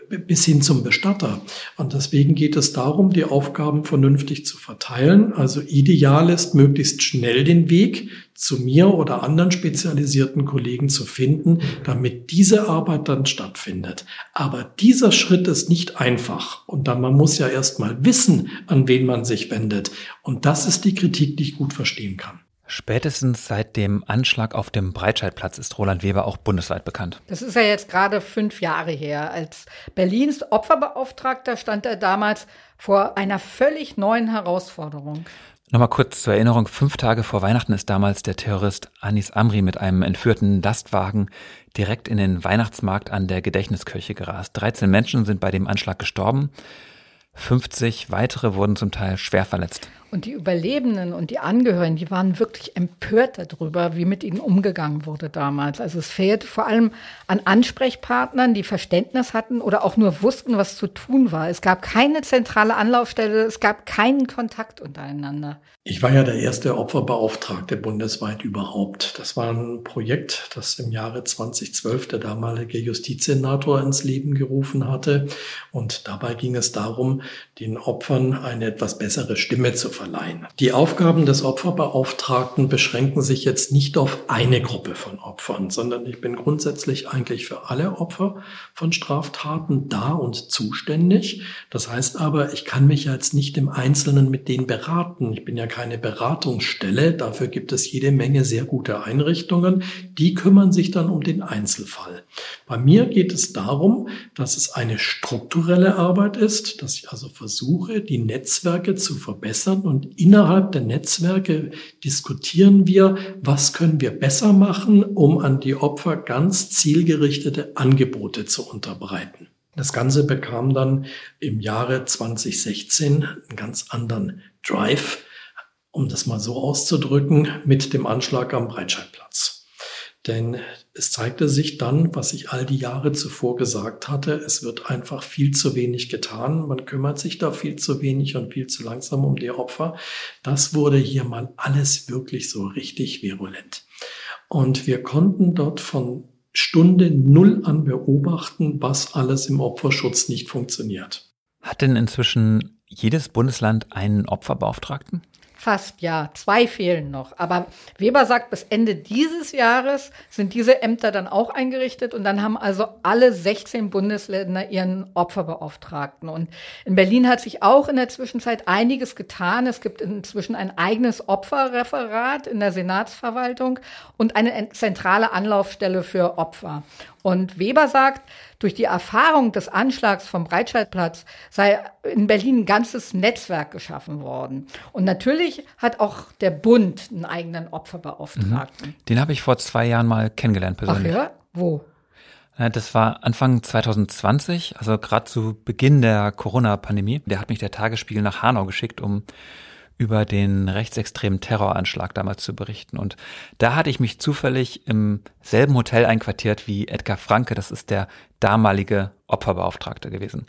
bis hin zum Bestatter. Und deswegen geht es darum, die Aufgaben vernünftig zu verteilen. Also ideal ist, möglichst schnell den Weg zu mir oder anderen spezialisierten Kollegen zu finden, damit diese Arbeit dann stattfindet. Aber dieser Schritt ist nicht einfach. Und dann man muss ja erst mal wissen, an wen man sich wendet. Und das ist die Kritik, die ich gut verstehen kann. Spätestens seit dem Anschlag auf dem Breitscheidplatz ist Roland Weber auch bundesweit bekannt. Das ist ja jetzt gerade fünf Jahre her. Als Berlins Opferbeauftragter stand er damals vor einer völlig neuen Herausforderung. Nochmal kurz zur Erinnerung, fünf Tage vor Weihnachten ist damals der Terrorist Anis Amri mit einem entführten Lastwagen direkt in den Weihnachtsmarkt an der Gedächtniskirche gerast. 13 Menschen sind bei dem Anschlag gestorben, 50 weitere wurden zum Teil schwer verletzt. Und die Überlebenden und die Angehörigen, die waren wirklich empört darüber, wie mit ihnen umgegangen wurde damals. Also es fehlte vor allem an Ansprechpartnern, die Verständnis hatten oder auch nur wussten, was zu tun war. Es gab keine zentrale Anlaufstelle, es gab keinen Kontakt untereinander. Ich war ja der erste Opferbeauftragte bundesweit überhaupt. Das war ein Projekt, das im Jahre 2012 der damalige Justizsenator ins Leben gerufen hatte. Und dabei ging es darum, den Opfern eine etwas bessere Stimme zu verleihen. Die Aufgaben des Opferbeauftragten beschränken sich jetzt nicht auf eine Gruppe von Opfern, sondern ich bin grundsätzlich eigentlich für alle Opfer von Straftaten da und zuständig. Das heißt aber, ich kann mich jetzt nicht im Einzelnen mit denen beraten. Ich bin ja keine Beratungsstelle. Dafür gibt es jede Menge sehr gute Einrichtungen. Die kümmern sich dann um den Einzelfall. Bei mir geht es darum, dass es eine strukturelle Arbeit ist, dass ich also versuche, die Netzwerke zu verbessern und innerhalb der Netzwerke diskutieren wir, was können wir besser machen, um an die Opfer ganz zielgerichtete Angebote zu unterbreiten. Das Ganze bekam dann im Jahre 2016 einen ganz anderen Drive, um das mal so auszudrücken, mit dem Anschlag am Breitscheidplatz. Denn es zeigte sich dann, was ich all die Jahre zuvor gesagt hatte, es wird einfach viel zu wenig getan. Man kümmert sich da viel zu wenig und viel zu langsam um die Opfer. Das wurde hier mal alles wirklich so richtig virulent. Und wir konnten dort von Stunde Null an beobachten, was alles im Opferschutz nicht funktioniert. Hat denn inzwischen jedes Bundesland einen Opferbeauftragten? Fast, ja. Zwei fehlen noch. Aber Weber sagt, bis Ende dieses Jahres sind diese Ämter dann auch eingerichtet und dann haben also alle 16 Bundesländer ihren Opferbeauftragten. Und in Berlin hat sich auch in der Zwischenzeit einiges getan. Es gibt inzwischen ein eigenes Opferreferat in der Senatsverwaltung und eine zentrale Anlaufstelle für Opfer. Und Weber sagt, durch die Erfahrung des Anschlags vom Breitscheidplatz sei in Berlin ein ganzes Netzwerk geschaffen worden. Und natürlich hat auch der Bund einen eigenen Opferbeauftragten. Mhm. Den habe ich vor zwei Jahren mal kennengelernt persönlich. Ach ja? Wo? Das war Anfang 2020, also gerade zu Beginn der Corona-Pandemie. Der hat mich der Tagesspiegel nach Hanau geschickt, um über den rechtsextremen Terroranschlag damals zu berichten. Und da hatte ich mich zufällig im selben Hotel einquartiert wie Edgar Franke, das ist der damalige Opferbeauftragte gewesen.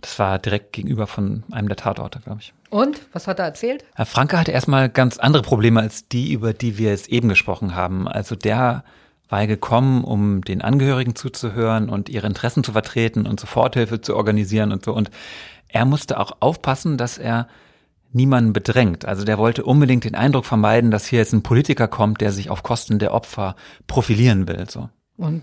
Das war direkt gegenüber von einem der Tatorte, glaube ich. Und was hat er erzählt? Herr Franke hatte erstmal ganz andere Probleme als die, über die wir jetzt eben gesprochen haben. Also der war gekommen, um den Angehörigen zuzuhören und ihre Interessen zu vertreten und Soforthilfe zu organisieren und so. Und er musste auch aufpassen, dass er niemanden bedrängt. Also der wollte unbedingt den Eindruck vermeiden, dass hier jetzt ein Politiker kommt, der sich auf Kosten der Opfer profilieren will. So. Und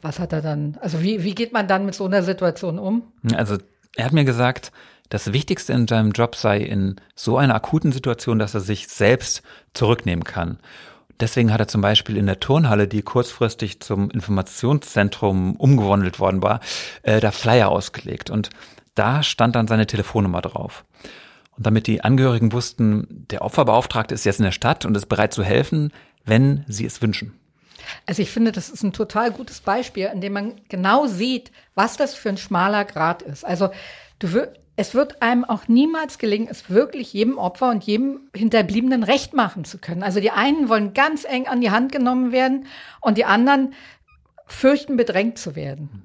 was hat er dann? Also wie, wie geht man dann mit so einer Situation um? Also er hat mir gesagt, das Wichtigste in seinem Job sei in so einer akuten Situation, dass er sich selbst zurücknehmen kann. Deswegen hat er zum Beispiel in der Turnhalle, die kurzfristig zum Informationszentrum umgewandelt worden war, äh, da Flyer ausgelegt. Und da stand dann seine Telefonnummer drauf. Und damit die Angehörigen wussten, der Opferbeauftragte ist jetzt in der Stadt und ist bereit zu helfen, wenn sie es wünschen. Also ich finde, das ist ein total gutes Beispiel, in dem man genau sieht, was das für ein schmaler Grad ist. Also du es wird einem auch niemals gelingen, es wirklich jedem Opfer und jedem Hinterbliebenen recht machen zu können. Also die einen wollen ganz eng an die Hand genommen werden und die anderen fürchten, bedrängt zu werden.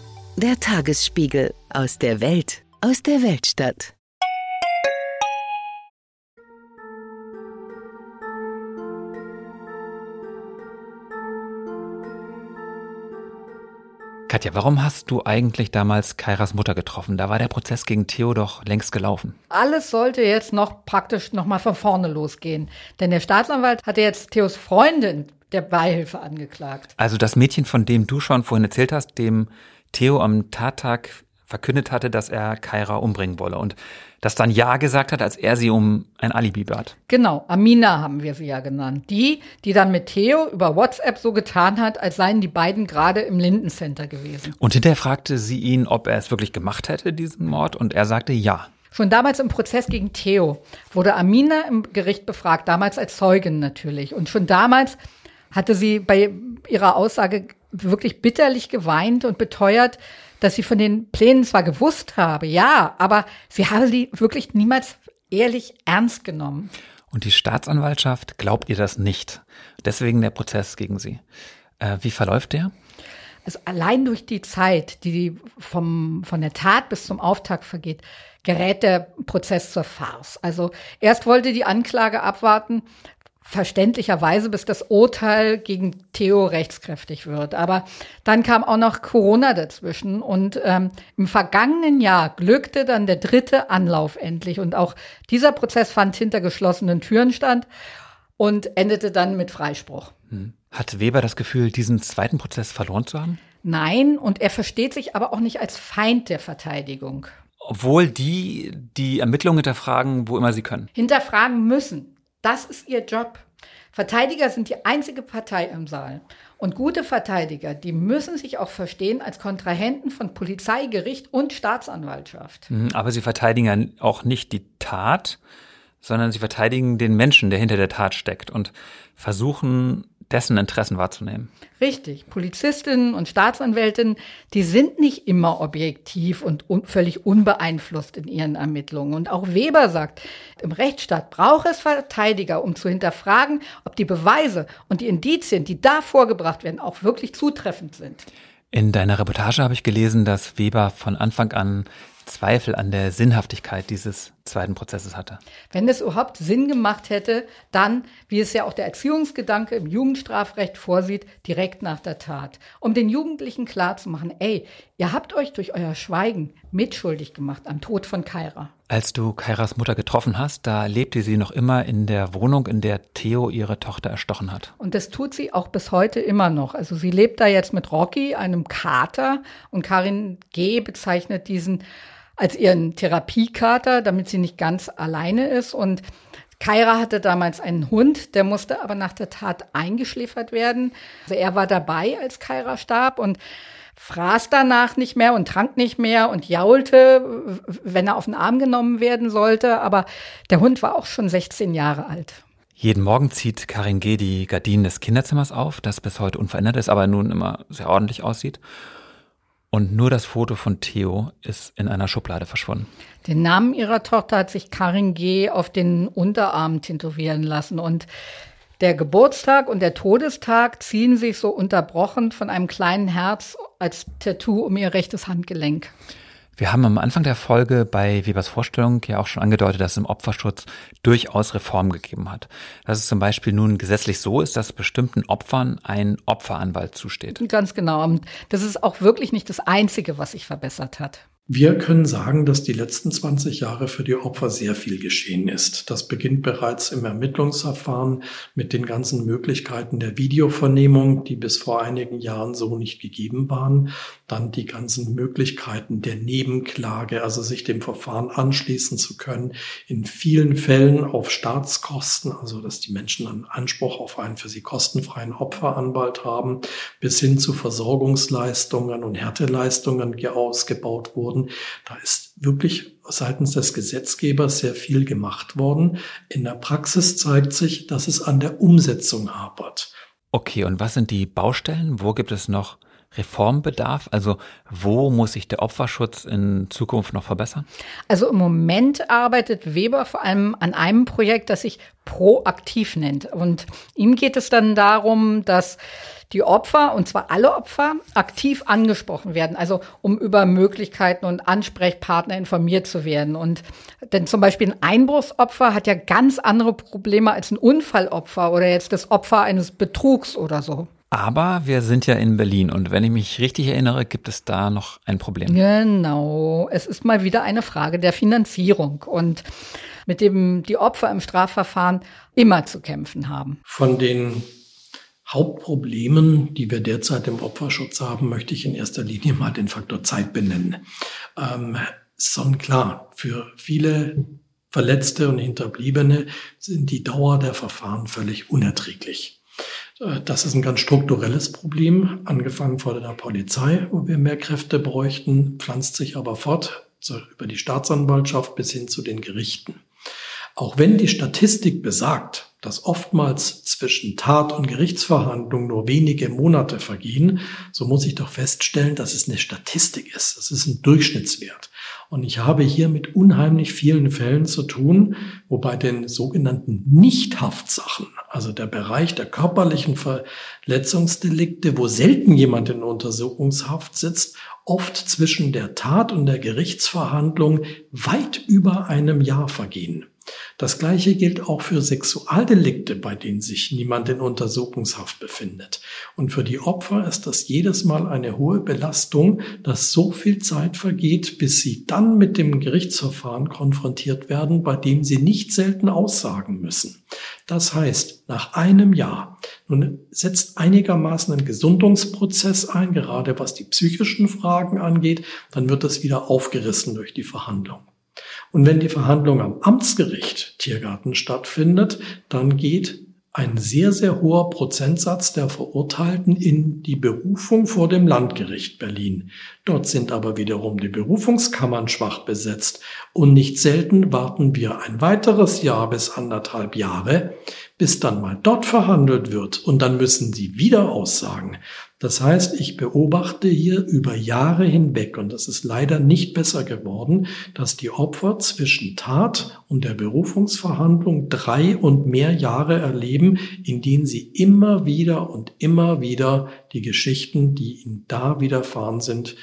Der Tagesspiegel aus der Welt, aus der Weltstadt. Katja, warum hast du eigentlich damals Kairas Mutter getroffen? Da war der Prozess gegen Theo doch längst gelaufen. Alles sollte jetzt noch praktisch noch mal von vorne losgehen, denn der Staatsanwalt hatte jetzt Theos Freundin der Beihilfe angeklagt. Also das Mädchen, von dem du schon vorhin erzählt hast, dem Theo am Tattag verkündet hatte, dass er Kaira umbringen wolle und das dann Ja gesagt hat, als er sie um ein Alibi bat. Genau, Amina haben wir sie ja genannt. Die, die dann mit Theo über WhatsApp so getan hat, als seien die beiden gerade im Lindencenter gewesen. Und hinterher fragte sie ihn, ob er es wirklich gemacht hätte, diesen Mord, und er sagte Ja. Schon damals im Prozess gegen Theo wurde Amina im Gericht befragt, damals als Zeugin natürlich. Und schon damals hatte sie bei ihrer Aussage wirklich bitterlich geweint und beteuert, dass sie von den Plänen zwar gewusst habe, ja, aber sie habe die wirklich niemals ehrlich ernst genommen. Und die Staatsanwaltschaft glaubt ihr das nicht. Deswegen der Prozess gegen sie. Äh, wie verläuft der? Also allein durch die Zeit, die vom, von der Tat bis zum Auftakt vergeht, gerät der Prozess zur Farce. Also erst wollte die Anklage abwarten, verständlicherweise, bis das Urteil gegen Theo rechtskräftig wird. Aber dann kam auch noch Corona dazwischen und ähm, im vergangenen Jahr glückte dann der dritte Anlauf endlich und auch dieser Prozess fand hinter geschlossenen Türen stand und endete dann mit Freispruch. Hm. Hat Weber das Gefühl, diesen zweiten Prozess verloren zu haben? Nein, und er versteht sich aber auch nicht als Feind der Verteidigung. Obwohl die die Ermittlungen hinterfragen, wo immer sie können. Hinterfragen müssen. Das ist ihr Job. Verteidiger sind die einzige Partei im Saal. Und gute Verteidiger, die müssen sich auch verstehen als Kontrahenten von Polizei, Gericht und Staatsanwaltschaft. Mhm, aber sie verteidigen auch nicht die Tat, sondern sie verteidigen den Menschen, der hinter der Tat steckt und versuchen, dessen Interessen wahrzunehmen. Richtig. Polizistinnen und Staatsanwältinnen, die sind nicht immer objektiv und un völlig unbeeinflusst in ihren Ermittlungen. Und auch Weber sagt, im Rechtsstaat braucht es Verteidiger, um zu hinterfragen, ob die Beweise und die Indizien, die da vorgebracht werden, auch wirklich zutreffend sind. In deiner Reportage habe ich gelesen, dass Weber von Anfang an Zweifel an der Sinnhaftigkeit dieses zweiten Prozesses hatte. Wenn es überhaupt Sinn gemacht hätte, dann, wie es ja auch der Erziehungsgedanke im Jugendstrafrecht vorsieht, direkt nach der Tat. Um den Jugendlichen klarzumachen, ey, ihr habt euch durch euer Schweigen mitschuldig gemacht am Tod von Kaira. Als du Kairas Mutter getroffen hast, da lebte sie noch immer in der Wohnung, in der Theo ihre Tochter erstochen hat. Und das tut sie auch bis heute immer noch. Also sie lebt da jetzt mit Rocky, einem Kater, und Karin G. bezeichnet diesen als ihren Therapiekater, damit sie nicht ganz alleine ist. Und Kaira hatte damals einen Hund, der musste aber nach der Tat eingeschläfert werden. Also er war dabei, als Kaira starb und fraß danach nicht mehr und trank nicht mehr und jaulte, wenn er auf den Arm genommen werden sollte. Aber der Hund war auch schon 16 Jahre alt. Jeden Morgen zieht Karin G. die Gardinen des Kinderzimmers auf, das bis heute unverändert ist, aber nun immer sehr ordentlich aussieht. Und nur das Foto von Theo ist in einer Schublade verschwunden. Den Namen ihrer Tochter hat sich Karin G. auf den Unterarm tätowieren lassen. Und der Geburtstag und der Todestag ziehen sich so unterbrochen von einem kleinen Herz als Tattoo um ihr rechtes Handgelenk. Wir haben am Anfang der Folge bei Webers Vorstellung ja auch schon angedeutet, dass es im Opferschutz durchaus Reformen gegeben hat. Dass es zum Beispiel nun gesetzlich so ist, dass bestimmten Opfern ein Opferanwalt zusteht. Ganz genau. Und das ist auch wirklich nicht das Einzige, was sich verbessert hat. Wir können sagen, dass die letzten 20 Jahre für die Opfer sehr viel geschehen ist. Das beginnt bereits im Ermittlungsverfahren mit den ganzen Möglichkeiten der Videovernehmung, die bis vor einigen Jahren so nicht gegeben waren. Dann die ganzen Möglichkeiten der Nebenklage, also sich dem Verfahren anschließen zu können. In vielen Fällen auf Staatskosten, also dass die Menschen einen Anspruch auf einen für sie kostenfreien Opferanwalt haben, bis hin zu Versorgungsleistungen und Härteleistungen ausgebaut wurden wurden. Da ist wirklich seitens des Gesetzgebers sehr viel gemacht worden. In der Praxis zeigt sich, dass es an der Umsetzung hapert. Okay, und was sind die Baustellen? Wo gibt es noch Reformbedarf? Also wo muss sich der Opferschutz in Zukunft noch verbessern? Also im Moment arbeitet Weber vor allem an einem Projekt, das sich proaktiv nennt. Und ihm geht es dann darum, dass die Opfer, und zwar alle Opfer, aktiv angesprochen werden, also um über Möglichkeiten und Ansprechpartner informiert zu werden. Und denn zum Beispiel ein Einbruchsopfer hat ja ganz andere Probleme als ein Unfallopfer oder jetzt das Opfer eines Betrugs oder so. Aber wir sind ja in Berlin und wenn ich mich richtig erinnere, gibt es da noch ein Problem. Genau, es ist mal wieder eine Frage der Finanzierung und mit dem die Opfer im Strafverfahren immer zu kämpfen haben. Von den Hauptproblemen, die wir derzeit im Opferschutz haben, möchte ich in erster Linie mal den Faktor Zeit benennen. Ähm, sonnenklar, für viele Verletzte und Hinterbliebene sind die Dauer der Verfahren völlig unerträglich. Äh, das ist ein ganz strukturelles Problem, angefangen vor der Polizei, wo wir mehr Kräfte bräuchten, pflanzt sich aber fort über die Staatsanwaltschaft bis hin zu den Gerichten. Auch wenn die Statistik besagt, dass oftmals zwischen Tat und Gerichtsverhandlung nur wenige Monate vergehen, so muss ich doch feststellen, dass es eine Statistik ist. Es ist ein Durchschnittswert. Und ich habe hier mit unheimlich vielen Fällen zu tun, wo bei den sogenannten Nichthaftsachen, also der Bereich der körperlichen Verletzungsdelikte, wo selten jemand in Untersuchungshaft sitzt, oft zwischen der Tat und der Gerichtsverhandlung weit über einem Jahr vergehen. Das Gleiche gilt auch für Sexualdelikte, bei denen sich niemand in Untersuchungshaft befindet. Und für die Opfer ist das jedes Mal eine hohe Belastung, dass so viel Zeit vergeht, bis sie dann mit dem Gerichtsverfahren konfrontiert werden, bei dem sie nicht selten aussagen müssen. Das heißt, nach einem Jahr, nun setzt einigermaßen ein Gesundungsprozess ein, gerade was die psychischen Fragen angeht, dann wird das wieder aufgerissen durch die Verhandlung. Und wenn die Verhandlung am Amtsgericht Tiergarten stattfindet, dann geht ein sehr, sehr hoher Prozentsatz der Verurteilten in die Berufung vor dem Landgericht Berlin. Dort sind aber wiederum die Berufungskammern schwach besetzt und nicht selten warten wir ein weiteres Jahr bis anderthalb Jahre, bis dann mal dort verhandelt wird und dann müssen sie wieder aussagen. Das heißt, ich beobachte hier über Jahre hinweg, und das ist leider nicht besser geworden, dass die Opfer zwischen Tat und der Berufungsverhandlung drei und mehr Jahre erleben, in denen sie immer wieder und immer wieder die Geschichten, die ihnen da widerfahren sind,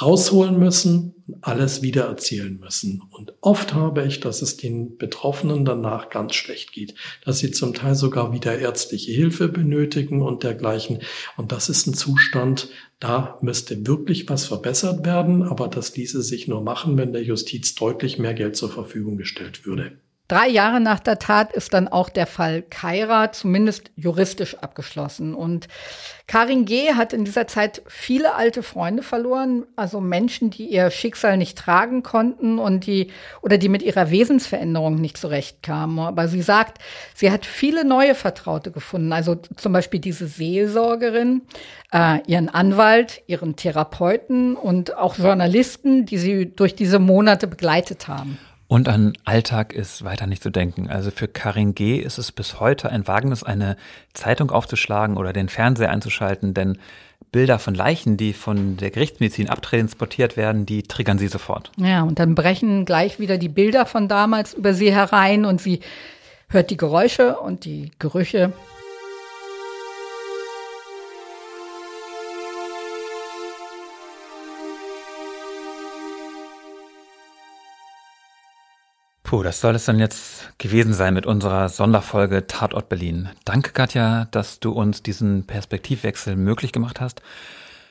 rausholen müssen und alles wieder erzählen müssen. Und oft habe ich, dass es den Betroffenen danach ganz schlecht geht, dass sie zum Teil sogar wieder ärztliche Hilfe benötigen und dergleichen. Und das ist ein Zustand, da müsste wirklich was verbessert werden, aber das ließe sich nur machen, wenn der Justiz deutlich mehr Geld zur Verfügung gestellt würde. Drei Jahre nach der Tat ist dann auch der Fall Kaira zumindest juristisch abgeschlossen. Und Karin G. hat in dieser Zeit viele alte Freunde verloren, also Menschen, die ihr Schicksal nicht tragen konnten und die oder die mit ihrer Wesensveränderung nicht zurechtkamen. Aber sie sagt, sie hat viele neue Vertraute gefunden, also zum Beispiel diese Seelsorgerin, äh, ihren Anwalt, ihren Therapeuten und auch Journalisten, die sie durch diese Monate begleitet haben. Und an Alltag ist weiter nicht zu denken. Also für Karin G. ist es bis heute ein Wagnis, eine Zeitung aufzuschlagen oder den Fernseher einzuschalten, denn Bilder von Leichen, die von der Gerichtsmedizin abtransportiert werden, die triggern sie sofort. Ja, und dann brechen gleich wieder die Bilder von damals über sie herein und sie hört die Geräusche und die Gerüche Puh, das soll es dann jetzt gewesen sein mit unserer Sonderfolge Tatort Berlin. Danke, Katja, dass du uns diesen Perspektivwechsel möglich gemacht hast,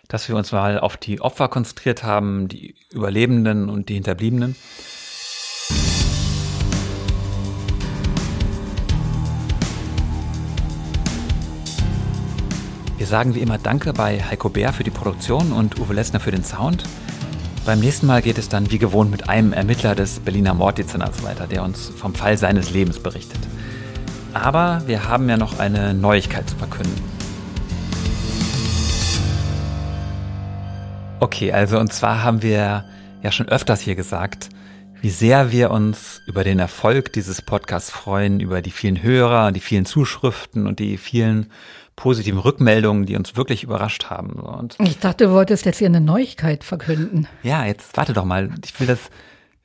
dass wir uns mal auf die Opfer konzentriert haben, die Überlebenden und die Hinterbliebenen. Wir sagen wie immer Danke bei Heiko Bär für die Produktion und Uwe Lessner für den Sound. Beim nächsten Mal geht es dann wie gewohnt mit einem Ermittler des Berliner Morddezernats weiter, der uns vom Fall seines Lebens berichtet. Aber wir haben ja noch eine Neuigkeit zu verkünden. Okay, also und zwar haben wir ja schon öfters hier gesagt, wie sehr wir uns über den Erfolg dieses Podcasts freuen, über die vielen Hörer, die vielen Zuschriften und die vielen positiven Rückmeldungen, die uns wirklich überrascht haben. Und ich dachte, du wolltest jetzt hier eine Neuigkeit verkünden. Ja, jetzt warte doch mal. Ich will das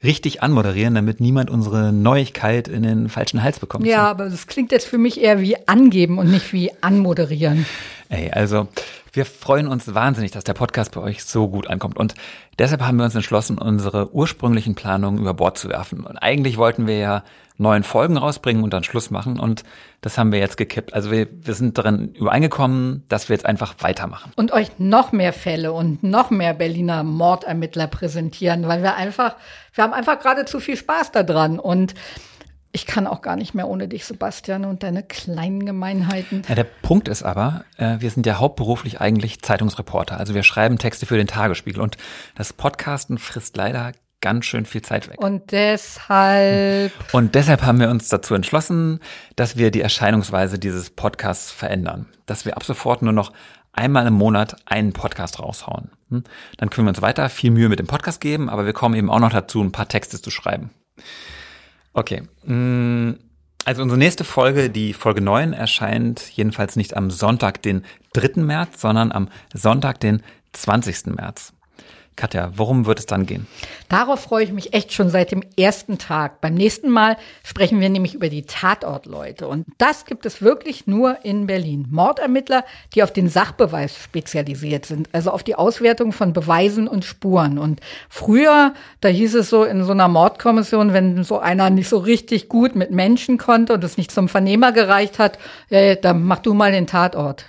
richtig anmoderieren, damit niemand unsere Neuigkeit in den falschen Hals bekommt. Ja, aber das klingt jetzt für mich eher wie angeben und nicht wie anmoderieren. Ey, also wir freuen uns wahnsinnig, dass der Podcast bei euch so gut ankommt. Und deshalb haben wir uns entschlossen, unsere ursprünglichen Planungen über Bord zu werfen. Und eigentlich wollten wir ja neun Folgen rausbringen und dann Schluss machen. Und das haben wir jetzt gekippt. Also wir, wir sind darin übereingekommen, dass wir jetzt einfach weitermachen. Und euch noch mehr Fälle und noch mehr Berliner Mordermittler präsentieren, weil wir einfach, wir haben einfach gerade zu viel Spaß daran. Und ich kann auch gar nicht mehr ohne dich, Sebastian, und deine kleinen Gemeinheiten. Ja, der Punkt ist aber, äh, wir sind ja hauptberuflich eigentlich Zeitungsreporter. Also wir schreiben Texte für den Tagesspiegel und das Podcasten frisst leider ganz schön viel Zeit weg. Und deshalb. Und deshalb haben wir uns dazu entschlossen, dass wir die Erscheinungsweise dieses Podcasts verändern. Dass wir ab sofort nur noch einmal im Monat einen Podcast raushauen. Hm? Dann können wir uns weiter viel Mühe mit dem Podcast geben, aber wir kommen eben auch noch dazu, ein paar Texte zu schreiben. Okay. Hm, also unsere nächste Folge, die Folge 9, erscheint jedenfalls nicht am Sonntag, den 3. März, sondern am Sonntag, den 20. März. Katja, worum wird es dann gehen? Darauf freue ich mich echt schon seit dem ersten Tag. Beim nächsten Mal sprechen wir nämlich über die Tatortleute. Und das gibt es wirklich nur in Berlin. Mordermittler, die auf den Sachbeweis spezialisiert sind, also auf die Auswertung von Beweisen und Spuren. Und früher, da hieß es so in so einer Mordkommission, wenn so einer nicht so richtig gut mit Menschen konnte und es nicht zum Vernehmer gereicht hat, ja, dann mach du mal den Tatort.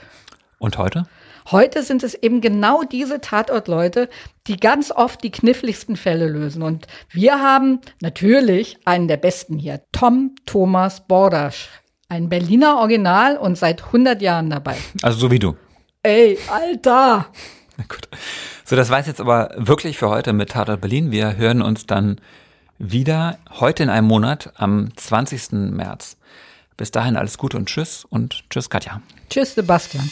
Und heute? Heute sind es eben genau diese Tatortleute, die ganz oft die kniffligsten Fälle lösen. Und wir haben natürlich einen der besten hier, Tom Thomas Bordasch. Ein Berliner Original und seit 100 Jahren dabei. Also so wie du. Ey, Alter! Na gut. So, das war's jetzt aber wirklich für heute mit Tatort Berlin. Wir hören uns dann wieder heute in einem Monat am 20. März. Bis dahin alles Gute und Tschüss und Tschüss Katja. Tschüss Sebastian.